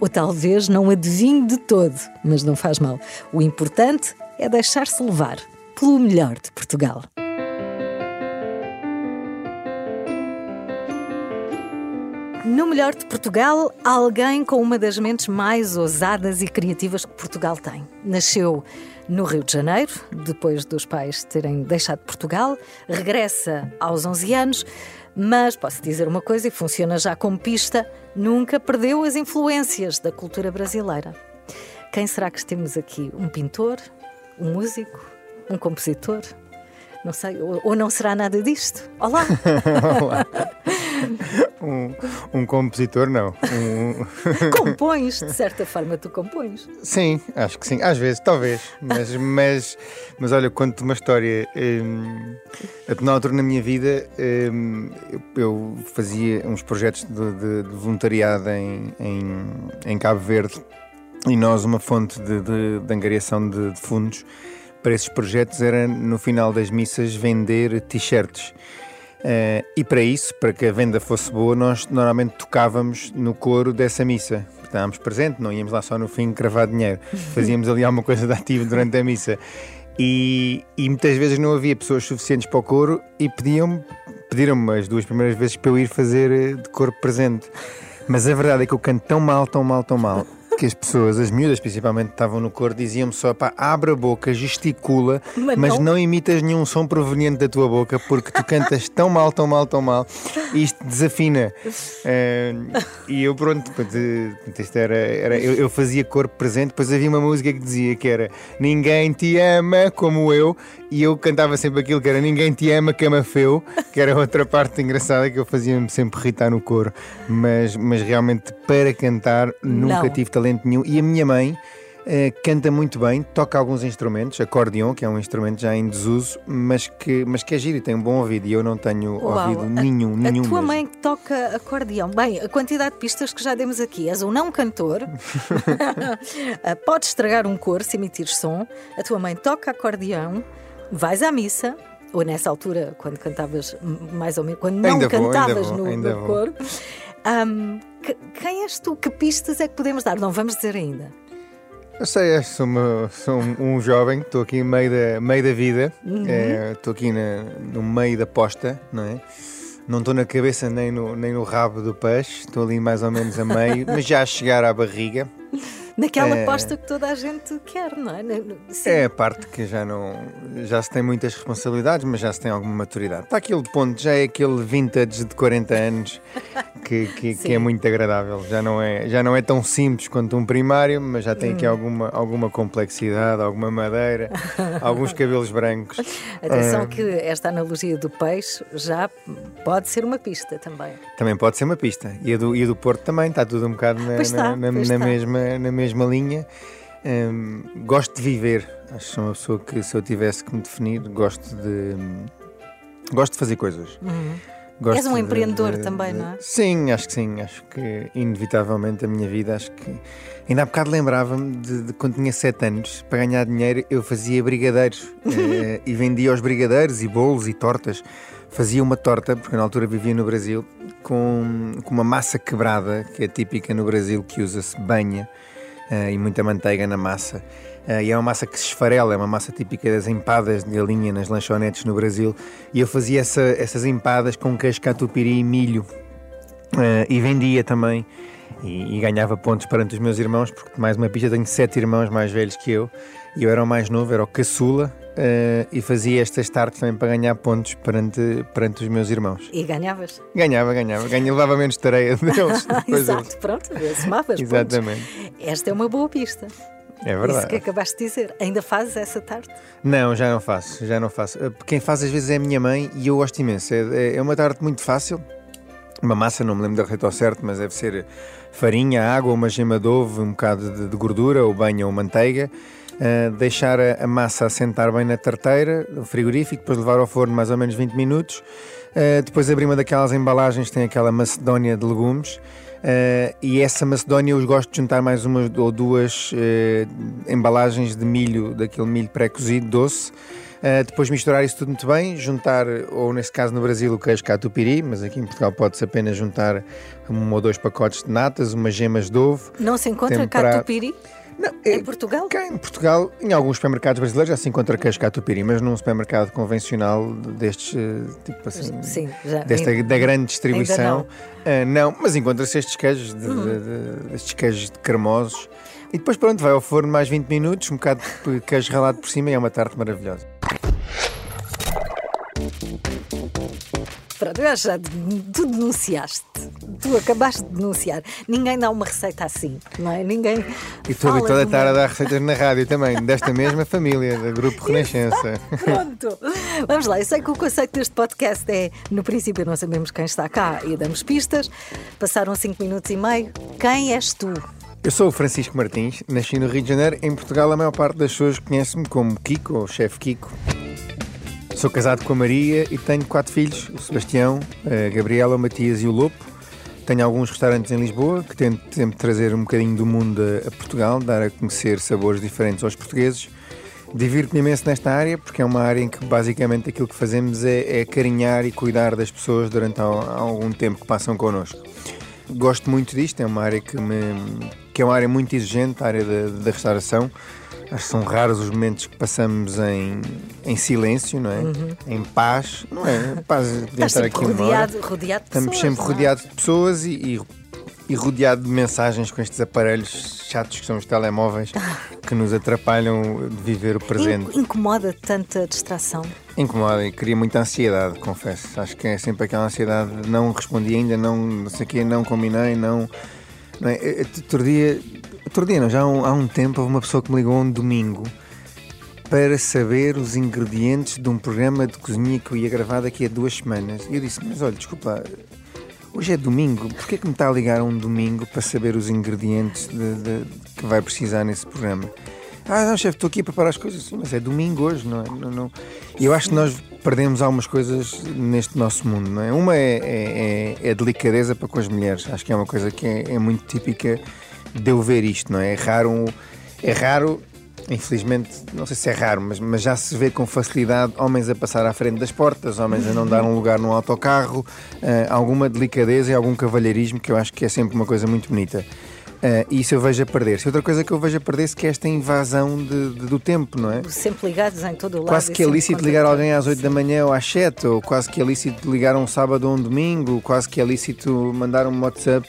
ou talvez não adivinhe de todo, mas não faz mal. O importante é deixar-se levar pelo melhor de Portugal. No melhor de Portugal, alguém com uma das mentes mais ousadas e criativas que Portugal tem. Nasceu no Rio de Janeiro, depois dos pais terem deixado Portugal, regressa aos 11 anos, mas posso dizer uma coisa e funciona já como pista: nunca perdeu as influências da cultura brasileira. Quem será que temos aqui? Um pintor? Um músico? Um compositor? Não sei, ou, ou não será nada disto? Olá! Olá. Um, um, compositor, não. Um... compões, de certa forma, tu compões. Sim, acho que sim. Às vezes, talvez. Mas, mas, mas olha, conto uma história. Um, na altura na minha vida, um, eu fazia uns projetos de, de, de voluntariado em, em, em, Cabo Verde e nós, uma fonte de, de, angariação de fundos para esses projetos era, no final das missas, vender t-shirts. Uh, e para isso, para que a venda fosse boa, nós normalmente tocávamos no coro dessa missa. Estávamos presentes, não íamos lá só no fim cravar dinheiro. Fazíamos ali alguma coisa de ativo durante a missa. E, e muitas vezes não havia pessoas suficientes para o coro e pediam-me, pediram-me as duas primeiras vezes para eu ir fazer eh, de corpo presente. Mas a verdade é que eu canto tão mal, tão mal, tão mal que as pessoas, as miúdas principalmente, estavam no coro, diziam-me só: pá, abre a boca, gesticula, mas, mas não. não. imitas nenhum som proveniente da tua boca porque tu cantas tão mal, tão mal, tão mal, e isto desafina. Uh, e eu, pronto, isto era, era eu, eu, fazia corpo presente, depois havia uma música que dizia que era Ninguém te ama como eu, e eu cantava sempre aquilo que era Ninguém te ama, cama feu, que era outra parte engraçada que eu fazia-me sempre irritar no coro, mas, mas realmente para cantar nunca não. tive talento nenhum. E a minha mãe uh, canta muito bem, toca alguns instrumentos, acordeão, que é um instrumento já em desuso, mas que, mas que é giro e tem um bom ouvido. E eu não tenho Uau, ouvido a, nenhum, nenhum. A tua mesmo. mãe toca acordeão. Bem, a quantidade de pistas que já demos aqui. És um não cantor, eh, podes estragar um cor se emitir som. A tua mãe toca acordeão, vais à missa ou nessa altura, quando cantavas mais ou menos, quando não ainda cantavas vou, no, no coro. Um, que, quem és tu? Que pistas é que podemos dar? Não vamos dizer ainda. Eu sei, é, sou, uma, sou um, jovem, estou aqui no meio da, meio da vida, uhum. é, estou aqui na, no meio da posta, não é? Não estou na cabeça nem no, nem no rabo do peixe, estou ali mais ou menos a meio, mas já a chegar à barriga. Naquela é, aposta que toda a gente quer, não é? Sim. É a parte que já não. Já se tem muitas responsabilidades, mas já se tem alguma maturidade. Está aquele ponto, já é aquele vintage de 40 anos que, que, que, é muito agradável. Já não, é, já não é tão simples quanto um primário, mas já tem aqui hum. alguma, alguma complexidade, alguma madeira, alguns cabelos brancos. Atenção, que esta analogia do peixe já pode ser uma pista também. Também pode ser uma pista. E a do, e a do Porto também, está tudo um bocado na, na, na, na mesma, na mesma mesma linha. Um, gosto de viver. Acho que sou uma pessoa que, se eu tivesse que me definir, gosto de. Gosto de fazer coisas. Uhum. És um de, empreendedor de, também, de, não é? Sim, acho que sim. Acho que, inevitavelmente, a minha vida, acho que. Ainda há bocado lembrava-me de, de, quando tinha 7 anos, para ganhar dinheiro, eu fazia brigadeiros eh, e vendia os brigadeiros e bolos e tortas. Fazia uma torta, porque na altura vivia no Brasil, com, com uma massa quebrada, que é típica no Brasil, que usa-se banha uh, e muita manteiga na massa. Uh, e é uma massa que se esfarela, é uma massa típica das empadas de galinha nas lanchonetes no Brasil. E eu fazia essa, essas empadas com queijo catupiry e milho. Uh, e vendia também. E, e, ganhava pontos perante os meus irmãos, porque mais uma pista tenho sete irmãos mais velhos que eu. E eu era o mais novo, era o caçula. Uh, e fazia estas tartes também para ganhar pontos perante, perante os meus irmãos. E ganhavas? Ganhava, ganhava. Ganha, levava menos tareia deles. Exato, eles... pronto, somavas Exatamente. Pontos. Esta é uma boa pista. É verdade. Isso que acabaste de dizer. Ainda fazes essa tarte? Não, já não faço, já não faço. Eh, quem faz às vezes é a minha mãe e eu gosto imenso. É, é, é uma tarte muito fácil. Uma massa, não me lembro da receita ao certo, mas deve ser farinha, água, uma gema de ovo, um bocado de, de gordura, ou banha ou manteiga. Uh, deixar a, a, massa assentar bem na tarteira, no frigorífico, depois levar ao forno mais ou menos 20 minutos. Uh, depois abrir uma daquelas embalagens, tem aquela macedónia de legumes. Uh, e essa macedónia eu gosto de juntar mais uma ou duas embalagens de milho, daquele milho pré-cozido doce. Uh, depois misturar isso tudo muito bem, juntar, ou nesse caso no Brasil, o queijo catupiry, mas aqui em Portugal pode-se apenas juntar um ou dois pacotes de natas, umas gemas de ovo. Não se encontra temperar... catupiry? Não, é, em Portugal? Cá em Portugal, em alguns supermercados brasileiros já se encontra queijo catupiry, mas num supermercado convencional destes, eh, tipo assim, Sim, já, desta, ainda, da grande distribuição, não. Uh, não. mas encontra-se estes queijos, de, uhum. de, de, estes queijos cremosos, e depois pronto, vai ao forno mais 20 minutos, um bocado de queijo ralado por cima e é uma tarte maravilhosa. Pronto, eu já tu denunciaste. Tu acabaste de denunciar. Ninguém dá uma receita assim, não é? Ninguém. E estou habituado a estar a dar receitas na rádio também, desta mesma família, do Grupo Renascença. Pronto. Vamos lá, eu sei que o conceito deste podcast é: no princípio não sabemos quem está cá e damos pistas. Passaram 5 minutos e meio. Quem és tu? Eu sou o Francisco Martins, nasci no Rio de Janeiro. Em Portugal, a maior parte das pessoas conhece-me como Kiko, ou chefe Kiko. Sou casado com a Maria e tenho quatro filhos: o Sebastião, a Gabriela, o Matias e o Lopo. Tenho alguns restaurantes em Lisboa que tento sempre trazer um bocadinho do mundo a, Portugal, dar a conhecer sabores diferentes aos portugueses. Divirto-me imenso nesta área porque é uma área em que basicamente aquilo que fazemos é, é carinhar e cuidar das pessoas durante algum tempo que passam connosco. Gosto muito disto, é uma área que, me, que é uma área muito exigente, a área da, da restauração. Acho que são raros os momentos que passamos em, em silêncio, não é? Uhum. Em paz, não é? Paz de estar aqui rodeado, rodeado de Estamos sempre é? rodeados de pessoas e, e, e, rodeado de mensagens com estes aparelhos chatos que são os telemóveis que nos atrapalham de viver o presente. Incomoda tanta distração? Incomoda e cria muita ansiedade, confesso. Acho que é sempre aquela ansiedade de não respondi ainda, não, não sei o quê, não combinei, não. não é? Outro dia Não, já há um, há um tempo, houve uma pessoa que me ligou um domingo para saber os ingredientes de um programa de cozinha que eu ia gravar daqui a duas semanas. E eu disse: Mas olha, desculpa, hoje é domingo, porquê que me está a ligar um domingo para saber os ingredientes de, de, que vai precisar nesse programa? Ah, não, chefe, estou aqui a preparar as coisas. Sim, mas é domingo hoje, não é? Não, não. Eu acho que nós perdemos algumas coisas neste nosso mundo, não é? Uma é, é, é, é a delicadeza para com as mulheres. Acho que é uma coisa que é, é muito típica de eu ver isto, não é? É raro, é raro infelizmente, não sei se é raro, mas, mas já se vê com facilidade homens a passar à frente das portas, homens a não dar um lugar no autocarro, uh, alguma delicadeza e algum cavalheirismo que eu acho que é sempre uma coisa muito bonita. Uh, e isso eu vejo a perder-se. Outra coisa que eu vejo a perder-se é esta invasão de, de, do tempo, não é? Sempre ligados em todo o lado. Quase que é lícito ligar alguém às 8 da manhã ou às 7, ou quase que é lícito ligar um sábado ou um domingo, quase que é lícito mandar um WhatsApp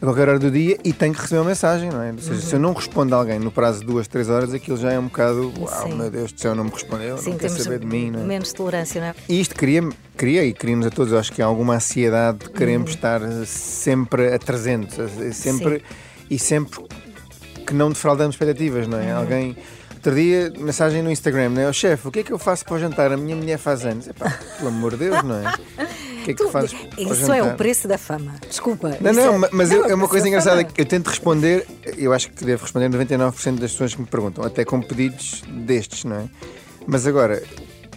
a qualquer hora do dia e tenho que receber uma mensagem, não é? Ou seja, uhum. se eu não respondo a alguém no prazo de duas, três horas, aquilo já é um bocado, uau, Sim. meu Deus do céu, não me respondeu, Sim, não quer saber de mim, não é? Menos tolerância, não é? E isto cria, cria e cria-nos a todos, acho que há alguma ansiedade, queremos uhum. estar sempre a 300, sempre, Sim. e sempre que não defraudamos expectativas, não é? Uhum. Alguém. Outro dia, mensagem no Instagram, não é? O chefe, o que é que eu faço para o jantar? A minha mulher faz anos. Epá, pelo amor de Deus, não é? Que é que tu, fazes? Isso é o preço da fama. Desculpa. Não, não, é, mas não, é uma coisa engraçada que eu tento responder, eu acho que devo responder 99% das pessoas que me perguntam, até com pedidos destes, não é? Mas agora,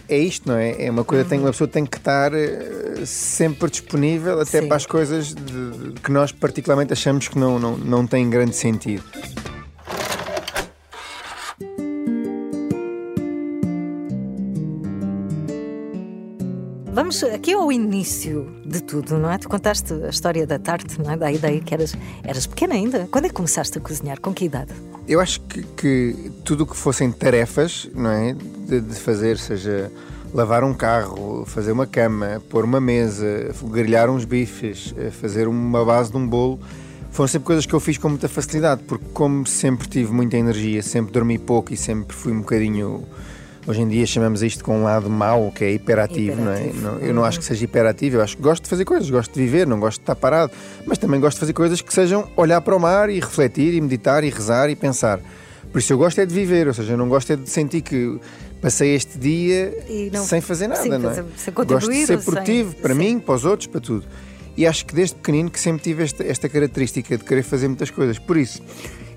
é isto, não é? É uma coisa, tem, uma pessoa tem que estar uh, sempre disponível até Sim. para as coisas de, que nós particularmente achamos que não, não, não têm grande sentido. Vamos aqui ao início de tudo, não é? Tu contaste a história da tarte, não é? Da ideia que eras, eras pequena ainda. Quando é que começaste a cozinhar? Com que idade? Eu acho que, que tudo o que fossem tarefas, não é? De, de, fazer, seja lavar um carro, fazer uma cama, pôr uma mesa, grelhar uns bifes, eh, fazer uma base de um bolo, foram sempre coisas que eu fiz com muita facilidade, porque como sempre tive muita energia, sempre dormi pouco e sempre fui um bocadinho hoje em dia chamamos isto com um lado mau, que é hiperativo, hiperativo. não é? Não, eu não acho que seja hiperativo, eu acho que gosto de fazer coisas, gosto de viver, não gosto de estar parado, mas também gosto de fazer coisas que sejam olhar para o mar e refletir e meditar e rezar e pensar. Por isso eu gosto é de viver, ou seja, eu não gosto é de sentir que passei este dia não, sem fazer nada, sim, não é? Sem gosto de ser produtivo sem, para sim. mim, para os outros, para tudo. E acho que desde pequenino que sempre tive esta, esta característica de querer fazer muitas coisas. Por isso,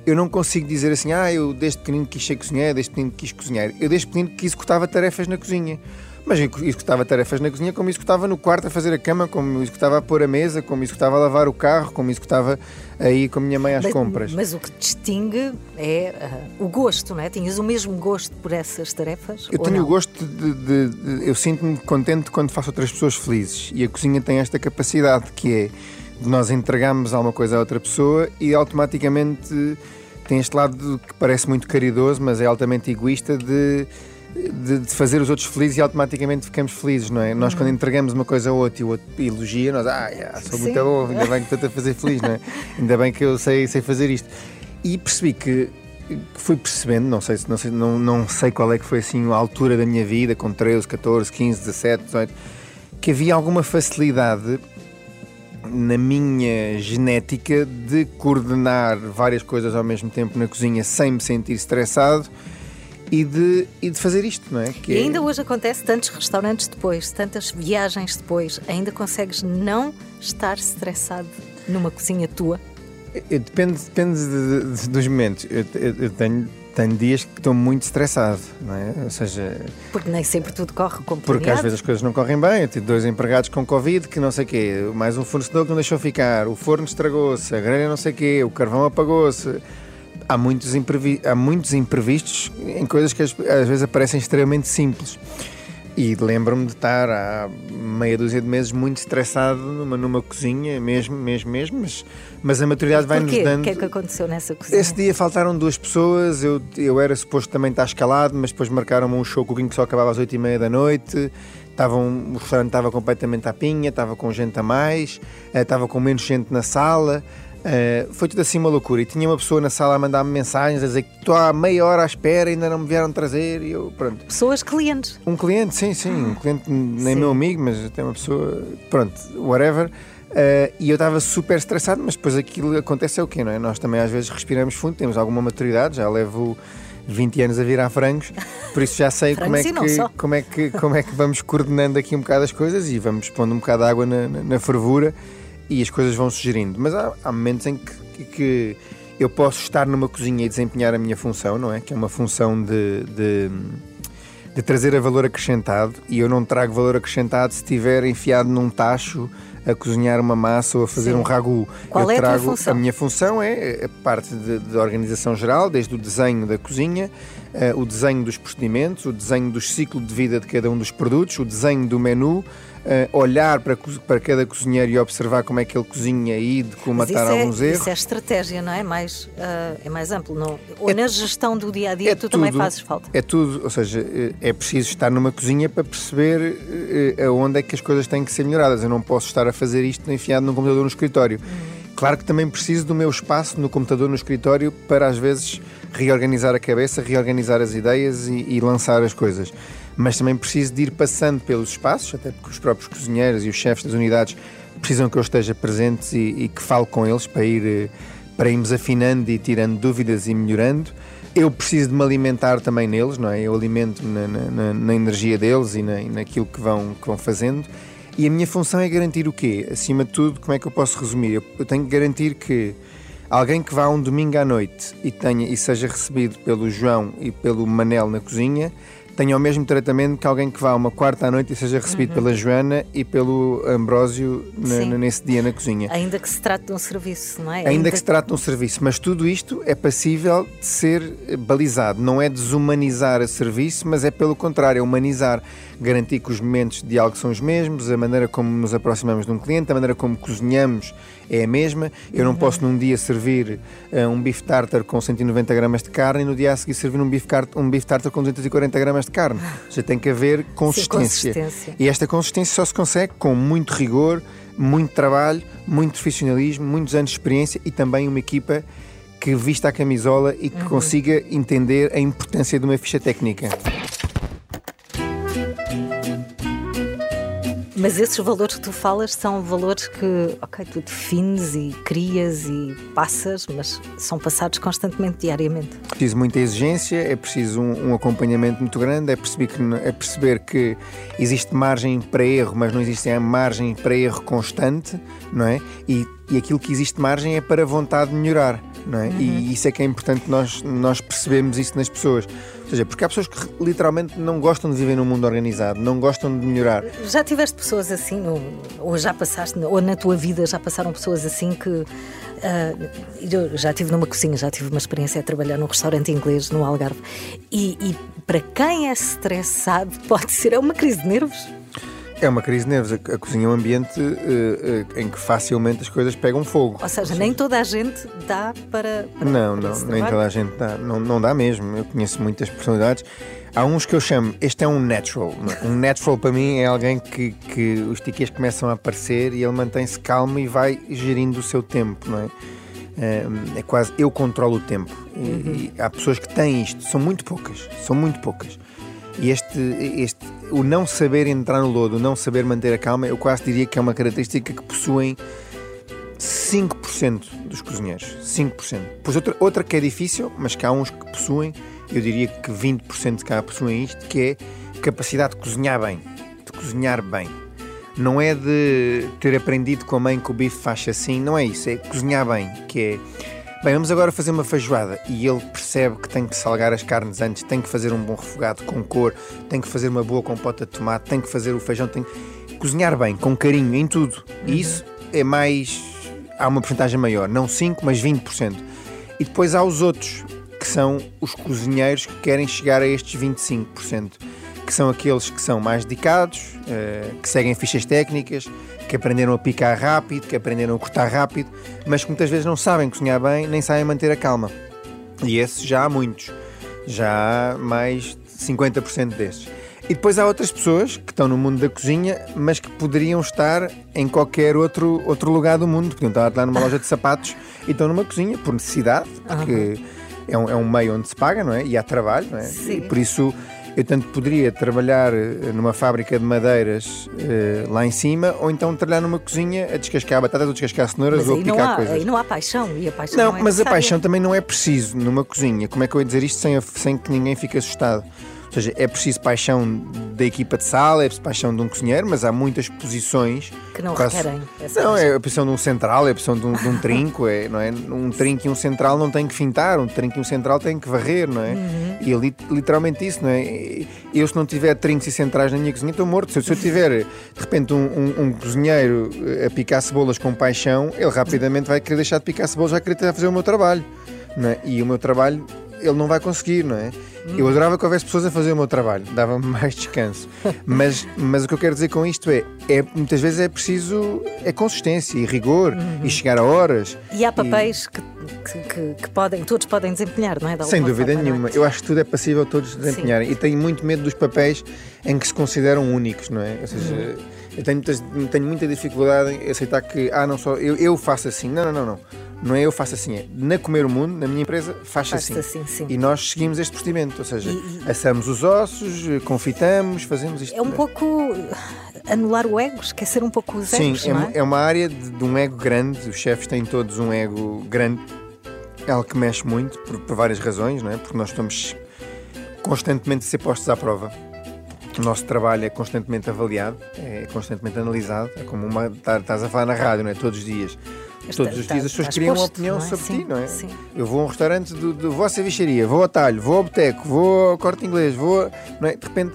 eu não consigo dizer assim, ah, eu desde pequenino quis ser cozinheiro, desde pequenino quis cozinhar. Eu desde pequenino que executava tarefas na cozinha. Mas executava tarefas na cozinha como executava no quarto a fazer a cama, como executava a pôr a mesa, como executava a lavar o carro, como executava a ir com a minha mãe às mas, compras. Mas o que distingue é uh, o gosto, não é? Tinhas o mesmo gosto por essas tarefas? Eu tenho não? o gosto de. de, de eu sinto-me contente quando faço outras pessoas felizes. E a cozinha tem esta capacidade que é nós entregarmos alguma coisa a outra pessoa e automaticamente tem este lado que parece muito caridoso, mas é altamente egoísta de de, de, fazer os outros felizes e automaticamente ficamos felizes, não é? Nós, quando uhum. entregamos uma coisa a outra e o outro elogia, nós, ah, yeah, sou muito bom, ainda bem que estou a fazer feliz, não é? Ainda bem que eu sei, sei fazer isto. E percebi que fui percebendo, não sei, não sei, não, não sei qual é que foi assim a altura da minha vida, com 13, 14, 15, 17, 18, que havia alguma facilidade na minha genética de coordenar várias coisas ao mesmo tempo na cozinha sem me sentir estressado e de, e de fazer isto, não é? Que e ainda é... hoje acontece tantos restaurantes depois, tantas viagens depois, ainda consegues não estar estressado numa cozinha tua? Depende depende de, de, dos momentos. Eu, eu, eu, tenho, tenho dias que estou muito estressado, não é? Ou seja. Porque nem sempre tudo corre como Porque às vezes as coisas não correm bem. Eu tive dois empregados com Covid que não sei o quê, mais um fornecedor que não deixou ficar, o forno estragou-se, a grelha não sei o quê, o carvão apagou-se há muitos, imprevi há muitos imprevistos em coisas que às vezes aparecem extremamente simples. E lembro-me de estar há meia dúzia de meses muito estressado numa, numa cozinha, mesmo, mesmo, mesmo, mas, mas a maturidade vai-nos dando. O que é que aconteceu nessa cozinha? Esse dia faltaram duas pessoas, eu, eu era suposto também estar escalado, mas depois marcaram-me um show cooking que só acabava às oito e meia da noite. Estavam, o restaurante estava completamente à pinha, estava com gente a mais, eh, estava com menos gente na sala. Uh, foi tudo assim uma loucura. E tinha uma pessoa na sala a mandar-me mensagens a dizer que estou há meia hora à espera ainda não me vieram trazer. E eu, pronto. Pessoas clientes. Um cliente, sim, sim. Um cliente, nem sim. meu amigo, mas até uma pessoa. Pronto, whatever. Uh, e eu estava super estressado, mas depois aquilo acontece é o quê, não é? Nós também às vezes respiramos fundo, temos alguma maturidade, já levo 20 anos a virar frangos, por isso já sei como, é que, como, é que, como é que vamos coordenando aqui um bocado as coisas e vamos pondo um bocado de água na, na, na fervura e as coisas vão sugerindo. Mas há, há momentos em que, que, eu posso estar numa cozinha e desempenhar a minha função, não é? Que é uma função de, de, de trazer a valor acrescentado e eu não trago valor acrescentado se estiver enfiado num tacho a cozinhar uma massa ou a fazer Sim. um ragu. Qual eu é trago, a tua função? A minha função é a parte de, de organização geral, desde o desenho da cozinha, uh, o desenho dos procedimentos, o desenho do ciclo de vida de cada um dos produtos, o desenho do menu, uh, olhar para, para cada cozinheiro e observar como é que ele cozinha e de colmatar é, alguns erros. Isso é estratégia, não é? Mais, uh, é mais amplo. Não? Ou é, na gestão do dia a dia é tu tudo, também fazes falta. É tudo, ou seja, é preciso estar numa cozinha para perceber uh, aonde é que as coisas têm que ser melhoradas. Eu não posso estar a fazer isto enfiado num computador no escritório. Hum. Claro que também preciso do meu espaço no computador, no escritório, para às vezes reorganizar a cabeça, reorganizar as ideias e, e lançar as coisas mas também preciso de ir passando pelos espaços, até porque os próprios cozinheiros e os chefes das unidades precisam que eu esteja presente e, e que fale com eles para ir eh, para irmos afinando e tirando dúvidas e melhorando. Eu preciso de me alimentar também neles, não é? Eu alimento-me na, na, na, energia deles e, na, e naquilo que vão, que vão fazendo. E a minha função é garantir o quê? Acima de tudo, como é que eu posso resumir? Eu, eu tenho que garantir que alguém que vá um domingo à noite e, tenha, e seja recebido pelo João e pelo Manel na cozinha tenha o mesmo tratamento que alguém que vá uma quarta à noite e seja recebido uhum. pela Joana e pelo Ambrósio na, nesse dia na cozinha. Ainda que se trate de um serviço, não é? Ainda, Ainda que se trate de um serviço, mas tudo isto é passível de ser balizado. Não é desumanizar o serviço, mas é pelo contrário, é humanizar. Garantir que os momentos de diálogo são os mesmos, a maneira como nos aproximamos de um cliente, a maneira como cozinhamos é a mesma. Eu não posso num dia servir uh, um bife tartar com 190 gramas de carne e no dia a seguir servir um bife, um bife tartar com 240 gramas de carne. Já tem que haver consistência. Sim, consistência. E esta consistência só se consegue com muito rigor, muito trabalho, muito profissionalismo, muitos anos de experiência e também uma equipa que vista a camisola e que uhum. consiga entender a importância de uma ficha técnica. Mas esses valores que tu falas são valores que, ok, tu defines e crias e passas, mas são passados constantemente, diariamente. É preciso muita exigência, é preciso um, um acompanhamento muito grande, é perceber, que, é perceber que existe margem para erro, mas não existe a margem para erro constante, não é? E, e aquilo que existe margem é para vontade de melhorar, não é? Uhum. E isso é que é importante nós, nós percebemos isso nas pessoas. Ou porque há pessoas que literalmente não gostam de viver num mundo organizado, não gostam de melhorar. Já tiveste pessoas assim, ou já passaste, ou na tua vida já passaram pessoas assim que. Uh, eu já estive numa cozinha, já tive uma experiência a trabalhar num restaurante inglês no Algarve. E, e para quem é estressado, pode ser é uma crise de nervos. É uma crise de nervos. A, cozinha é um ambiente uh, uh, em que facilmente as coisas pegam fogo. Ou seja, nem toda a gente dá para. para não, não, nem trabalho. toda a gente dá. Não, não dá mesmo. Eu conheço muitas personalidades. Há uns que eu chamo, este é um natural. Um natural para mim é alguém que, que os tickets começam a aparecer e ele mantém-se calmo e vai gerindo o seu tempo, não é? É, é quase eu controlo o tempo. E, uhum. e há pessoas que têm isto, são muito poucas, são muito poucas. E este, este, o não saber entrar no lodo, o não saber manter a calma, eu quase diria que é uma característica que possuem 5% dos cozinheiros. 5%. Pois outra, outra que é difícil, mas que há uns que possuem, eu diria que 20% de cá possuem isto, que é capacidade de cozinhar bem. De cozinhar bem. Não é de ter aprendido com a mãe que o bife faz assim, não é isso. É cozinhar bem, que é Bem, vamos agora fazer uma feijoada e ele percebe que tem que salgar as carnes antes, tem que fazer um bom refogado com cor, tem que fazer uma boa compota de tomate, tem que fazer o feijão, tem que cozinhar bem, com carinho, em tudo. E uhum. isso é mais. há uma porcentagem maior, não 5, mas 20%. E depois há os outros, que são os cozinheiros que querem chegar a estes 25%, que são aqueles que são mais dedicados, eh, que seguem fichas técnicas, que aprenderam a picar rápido, que aprenderam a cortar rápido, mas que muitas vezes não sabem cozinhar bem nem sabem manter a calma. E esses já há muitos, já há mais de 50% desses. E depois há outras pessoas que estão no mundo da cozinha, mas que poderiam estar em qualquer outro, outro lugar do mundo. Podiam estar lá numa loja de sapatos e estão numa cozinha por necessidade, porque uhum. é, um, é um meio onde se paga, não é? E há trabalho, não é? Sim. E por isso eu tanto poderia trabalhar eh, numa fábrica de madeiras uh, lá em cima, ou então trabalhar numa cozinha a descascar batatas, ou descascar cenouras, ou a picar há, coisas. Aí não há paixão, e a paixão não, não é mas a paixão também não é preciso numa cozinha. Como é que eu ia dizer isto sem, sem que ninguém fique assustado? Ou seja, é preciso paixão da equipa de sala, é preciso paixão de um cozinheiro, mas há muitas posições que não quase... requerem. Essa não, é a posição de um central, é a posição de um, de um trinco, é, não é? Um trinco e um central não tem que fintar, um trinco e um central tem que varrer, não é? Uhum. E é literalmente isso, não é? Eu, se não tiver trincos e centrais na minha cozinha, estou morto. Se, se eu tiver, de repente, um, um, um, cozinheiro a picar cebolas com paixão, ele rapidamente vai querer deixar de picar cebolas, vai querer fazer o meu trabalho. Não é? E o meu trabalho ele não vai conseguir, não é? Eu adorava que houvesse pessoas a fazer o meu trabalho, dava-me mais descanso. Mas, mas o que eu quero dizer com isto é, é muitas vezes é preciso é consistência e rigor uhum. e chegar a horas. E há papéis e... que, que, que, podem, todos podem desempenhar, não é? Sem dúvida forma, nenhuma. É? Eu acho que tudo é passível todos desempenharem. Sim. E tenho muito medo dos papéis em que se consideram únicos, não é? Ou seja, uhum. eu tenho, tenho muita dificuldade em aceitar que, ah, não só eu, eu faço assim. Não, não, não, não não é eu faço assim, é na Comer o Mundo, na minha empresa, faz, assim. assim sim. E nós seguimos este procedimento, ou seja, e, e... assamos os ossos, confitamos, fazemos isto. É um pouco anular o ego, esquecer um pouco os Sim, egos, é, é? é uma área de, de, um ego grande, os chefes têm todos um ego grande, é algo que mexe muito, por, por várias razões, não é? porque nós estamos constantemente a ser postos à prova. O nosso trabalho é constantemente avaliado, é constantemente analisado, é como uma, estás a falar na rádio, não é? Todos os dias Todos os dias as pessoas criam uma opinião é? sobre ti, não é? Sim. Eu vou a um restaurante, vou à cevicharia, vou ao talho, vou ao boteco, vou ao corte inglês, vou. Não é? De repente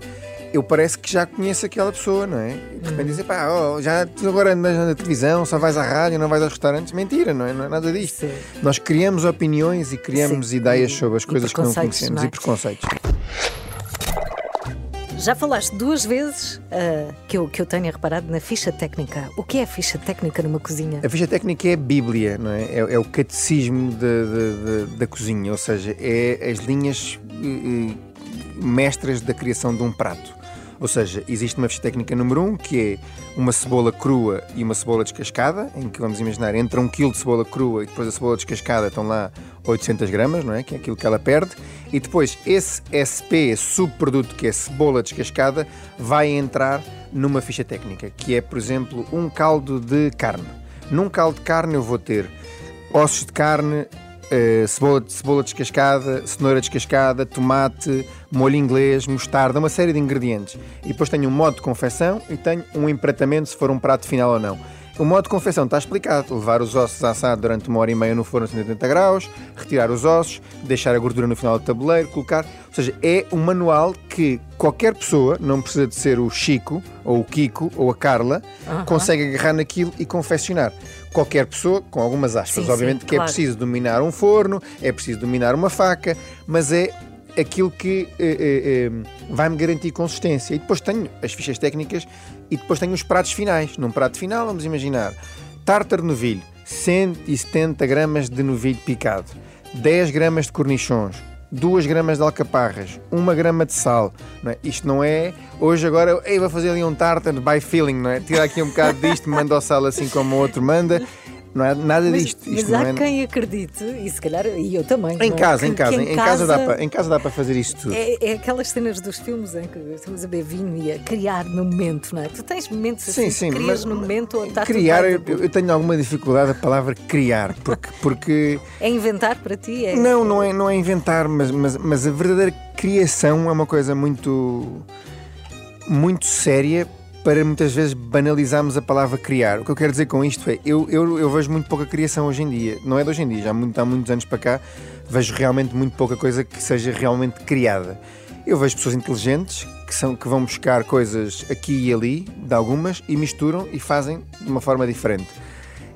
eu parece que já conheço aquela pessoa, não é? De repente uhum. dizem, pá, oh, já tu agora andas na televisão, só vais à rádio, não vais aos restaurantes. Mentira, não é, não é nada disto. Sim. Nós criamos opiniões e criamos Sim. ideias sobre as coisas que não conhecemos não é? e preconceitos. Já falaste duas vezes uh, que, eu, que eu tenha reparado na ficha técnica. O que é a ficha técnica numa cozinha? A ficha técnica é a Bíblia, não é? É, é o catecismo da cozinha, ou seja, é as linhas uh, mestras da criação de um prato. Ou seja, existe uma ficha técnica número 1, um, que é uma cebola crua e uma cebola descascada, em que vamos imaginar, entra um quilo de cebola crua e depois a cebola descascada estão lá 800 gramas, não é? Que é aquilo que ela perde. E depois esse SP, esse subproduto que é cebola descascada, vai entrar numa ficha técnica, que é, por exemplo, um caldo de carne. Num caldo de carne eu vou ter ossos de carne, uh, cebola, cebola descascada, cenoura descascada, tomate, molho inglês, mostarda, uma série de ingredientes. E depois tenho um modo de confecção e tenho um empratamento se for um prato final ou não. O modo de confecção está explicado: levar os ossos a assar durante uma hora e meia no forno a 180 graus, retirar os ossos, deixar a gordura no final do tabuleiro, colocar. Ou seja, é um manual que qualquer pessoa, não precisa de ser o Chico, ou o Kiko, ou a Carla, consegue agarrar naquilo e confeccionar. Qualquer pessoa, com algumas aspas, Sim, obviamente, sim, que claro. é preciso dominar um forno, é preciso dominar uma faca, mas é aquilo que eh, eh, eh, vai-me garantir consistência. E depois tenho as fichas técnicas e depois tenho os pratos finais. Num prato final, vamos imaginar, tártaro de novilho, 170 gramas de novilho picado, 10 gramas de cornichons, 2 gramas de alcaparras, 1 grama de sal. Não é? Isto não é, hoje agora, ei, vou fazer ali um tártaro by feeling, não é? Tira aqui um bocado disto, manda o sal assim como o outro manda. Não é nada Mas, disto. mas Isto há é... quem acredite, e se calhar, e eu também. Em é? casa, em casa, em, casa, dá para, em casa dá para fazer isto tudo. É, é aquelas cenas dos filmes em que estamos a beber vinho e a criar no momento, não é? Tu tens momentos assim, Sim, sim, que crias mas- no momento ou está Criar, eu, eu tenho alguma dificuldade a palavra criar, porque, porque É inventar para ti? É... não, não é, não é inventar, mas, mas, mas a verdadeira criação é uma coisa muito, muito séria para muitas vezes banalizarmos a palavra criar. O que eu quero dizer com isto é, eu, eu, eu vejo muito pouca criação hoje em dia. Não é de hoje em dia, já há, muito, há muitos anos para cá, vejo realmente muito pouca coisa que seja realmente criada. Eu vejo pessoas inteligentes que, são, que vão buscar coisas aqui e ali, de algumas, e misturam e fazem de uma forma diferente.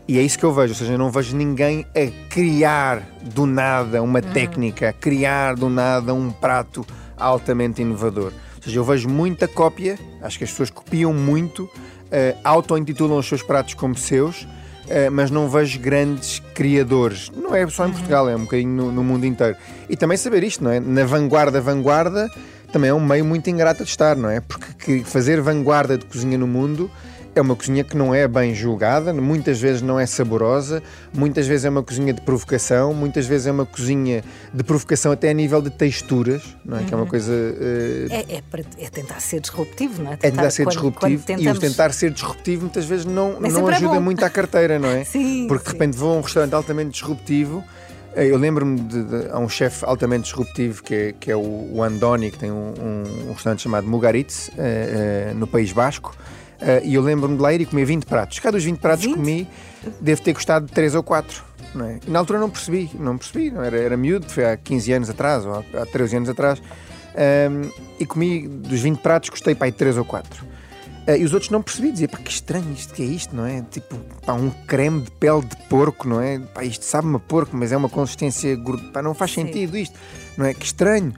E é isso que eu vejo, ou seja, eu não vejo ninguém a criar do nada uma técnica, a criar do nada um prato altamente inovador. Ou seja, eu vejo muita cópia, acho que as pessoas copiam muito, eh, auto-intitulam os seus pratos como seus, eh, mas não vejo grandes criadores. Não é só em Portugal, é um bocadinho no, no mundo inteiro. E também saber isto, não é? Na vanguarda, vanguarda, também é um meio muito ingrato de estar, não é? Porque que fazer vanguarda de cozinha no mundo é uma cozinha que não é bem julgada, muitas vezes não é saborosa, muitas vezes é uma cozinha de provocação, muitas vezes é uma cozinha de provocação até a nível de texturas, não é? Que é uma coisa. eh, É, é, é tentar ser disruptivo, não é? é tentar ser quando- disruptivo quando e o tentamos- tentar ser disruptivo muitas vezes não, não é ajuda bom. muito à carteira, não é? Sim, Porque de sim. repente vou a um restaurante altamente disruptivo. eh, Eu lembro-me de, de- há um chefe altamente disruptivo que é, que é o, o Andoni, que tem um, um- um restaurante chamado Mugaritz, eh, eh, no País Basco. Eh, e eu lembro-me de lá ir e comer 20 pratos. Cada dos 20 pratos que 20? comi, deve ter custado 3 ou 4. Não é? E na altura não percebi, não percebi, não era, era miúdo, foi há 15 anos atrás, ou há, há 13 anos atrás. Ahm, e comi dos 20 pratos, custei para aí 3 ou 4. Ah, e os outros não percebi, dizia, pá, que estranho isto que é isto, não é? Tipo, pá, um creme de pele de porco, não é? Pá, isto sabe-me a porco, mas é uma consistência gorda, pá, não faz sentido isto, não é? Que estranho.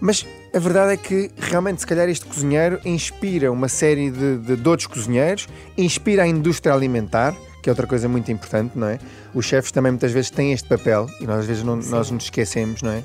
Mas a verdade é que realmente, se calhar, este cozinheiro inspira uma série de, de, de outros cozinheiros, inspira a indústria alimentar, que é outra coisa muito importante, não é? Os chefes também muitas vezes têm este papel e nós às vezes não, nós nos esquecemos, não é?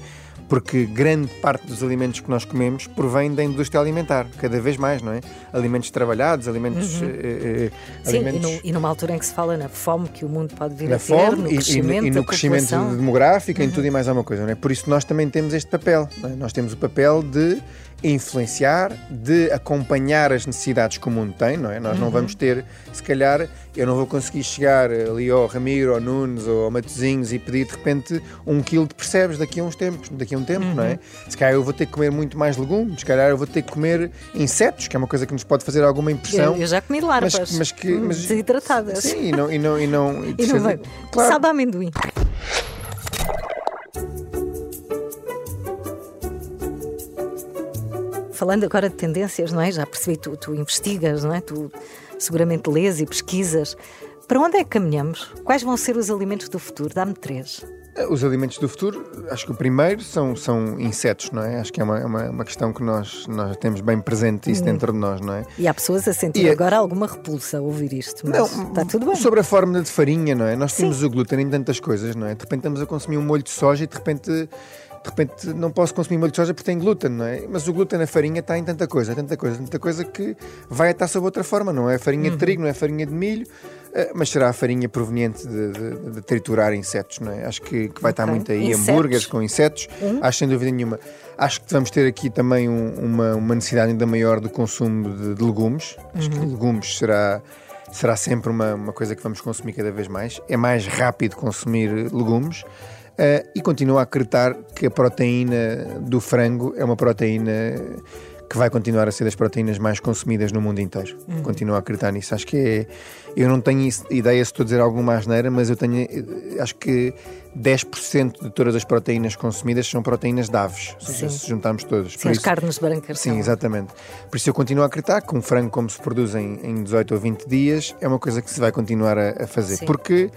Porque grande parte dos alimentos que nós comemos provém da indústria alimentar, cada vez mais, não é? Alimentos trabalhados, alimentos. eh, eh, Sim, e, alimentos no- e numa altura em que se fala na fome que o mundo pode vir na a ter, fome no e- e, crescimento e da no crescimento população. Uhum. demográfico, em tudo e mais alguma coisa. Não é? Por isso nós também temos este papel. não é? Nós temos o papel de influenciar, de acompanhar as necessidades que o mundo tem. Não é? Nós Uhum. não vamos ter, se calhar, eu não vou conseguir chegar ali ao Ramiro, ao Nunes ou ao Matozinhos e pedir de repente um quilo de percebes daqui a uns tempos, daqui a um tempo, não Uhum. é? Se calhar eu vou ter que comer muito mais legumes, se calhar eu vou ter que comer insetos, que é uma coisa que nos pode fazer alguma impressão. Eu, eu já comi larvas Mas- mas que- hum, mas- desidratadas. Sim, e não, e não, e não, E não precisa- vai. Claro. Sabe a amendoim. Falando agora de tendências, não é? Já percebi, tu, tu investigas, não é? Tu seguramente lês e pesquisas. Para onde é que caminhamos? Quais vão ser os alimentos do futuro? Dá-me três. Os alimentos do futuro, acho que o primeiro são, são insetos, não é? Acho que é uma, é uma, uma questão que nós, nós temos bem presente isso dentro de nós, não é? E há pessoas a sentir E é- agora alguma repulsa a ouvir isto, mas está tudo bem. Sobre a fórmula de farinha, não é? Nós temos o glúten em tantas coisas, não é? De repente estamos a consumir um molho de soja e de repente de repente não posso consumir molho de soja porque tem glúten, não é? Mas o glúten na farinha está em tanta coisa, tanta coisa, tanta coisa que vai estar sob outra forma, não é farinha de trigo, não é farinha de milho, eh, mas será a farinha proveniente de, de- de triturar insetos, não é? Acho que, que vai estar Ok. muito aí, Insetos. hambúrgueres com insetos, acho sem dúvida nenhuma. Acho que vamos ter aqui também um- uma, uma necessidade ainda maior de consumo de, de legumes. Acho que legumes será, será sempre uma, uma coisa que vamos consumir cada vez mais. É mais rápido consumir legumes. Eh, e continuo a acreditar que a proteína do frango é uma proteína que vai continuar a ser das proteínas mais consumidas no mundo inteiro. Continuo a acreditar nisso. Acho que é. Eu não tenho isso- ideia se estou a dizer alguma asneira, mas eu tenho. eh, Acho que 10% de todas as proteínas consumidas são proteínas de aves. Sim. se juntarmos todas. Sim, as carnes brancas Sim, são- exatamente. Por isso eu continuo a acreditar que um frango, como se produz em, em 18 ou 20 dias, é uma coisa que se vai continuar a, a fazer. Sim. Porque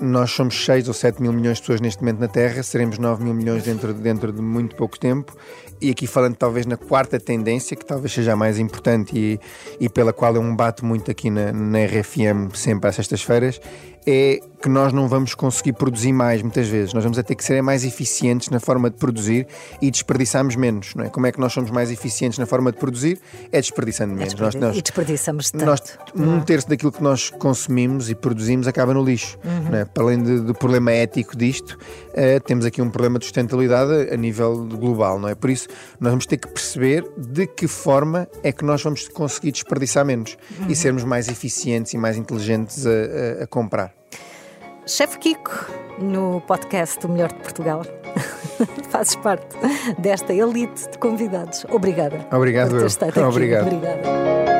nós somos 6 ou 7 mil milhões de pessoas neste momento na Terra, seremos 9 mil milhões dentro, de- dentro de muito pouco tempo. E aqui falando talvez na quarta tendência, que talvez seja a mais importante e, e pela qual eu me bato muito aqui na, na RFM sempre às sextas-feiras, é que nós não vamos conseguir produzir mais muitas vezes. Nós vamos ter que ser mais eficientes na forma de produzir e desperdiçarmos menos. Não é? Como é que nós somos mais eficientes na forma de produzir? É desperdiçando menos. Nós- nós- E desperdiçamos tanto. nós, um terço daquilo que nós consumimos e produzimos acaba no lixo. Uhum. não é? Para além de- do problema ético disto, eh, temos aqui um problema de sustentabilidade a, a nível global, não é? Por isso, nós vamos ter que perceber de que forma é que nós vamos conseguir desperdiçar menos Uhum. e sermos mais eficientes e mais inteligentes a, a- a comprar. Chefe Kiko, no podcast O Melhor de Portugal. Fazes parte desta elite de convidados. Obrigada. Obrigado, por ter eu. estado aqui. Obrigado. Obrigada.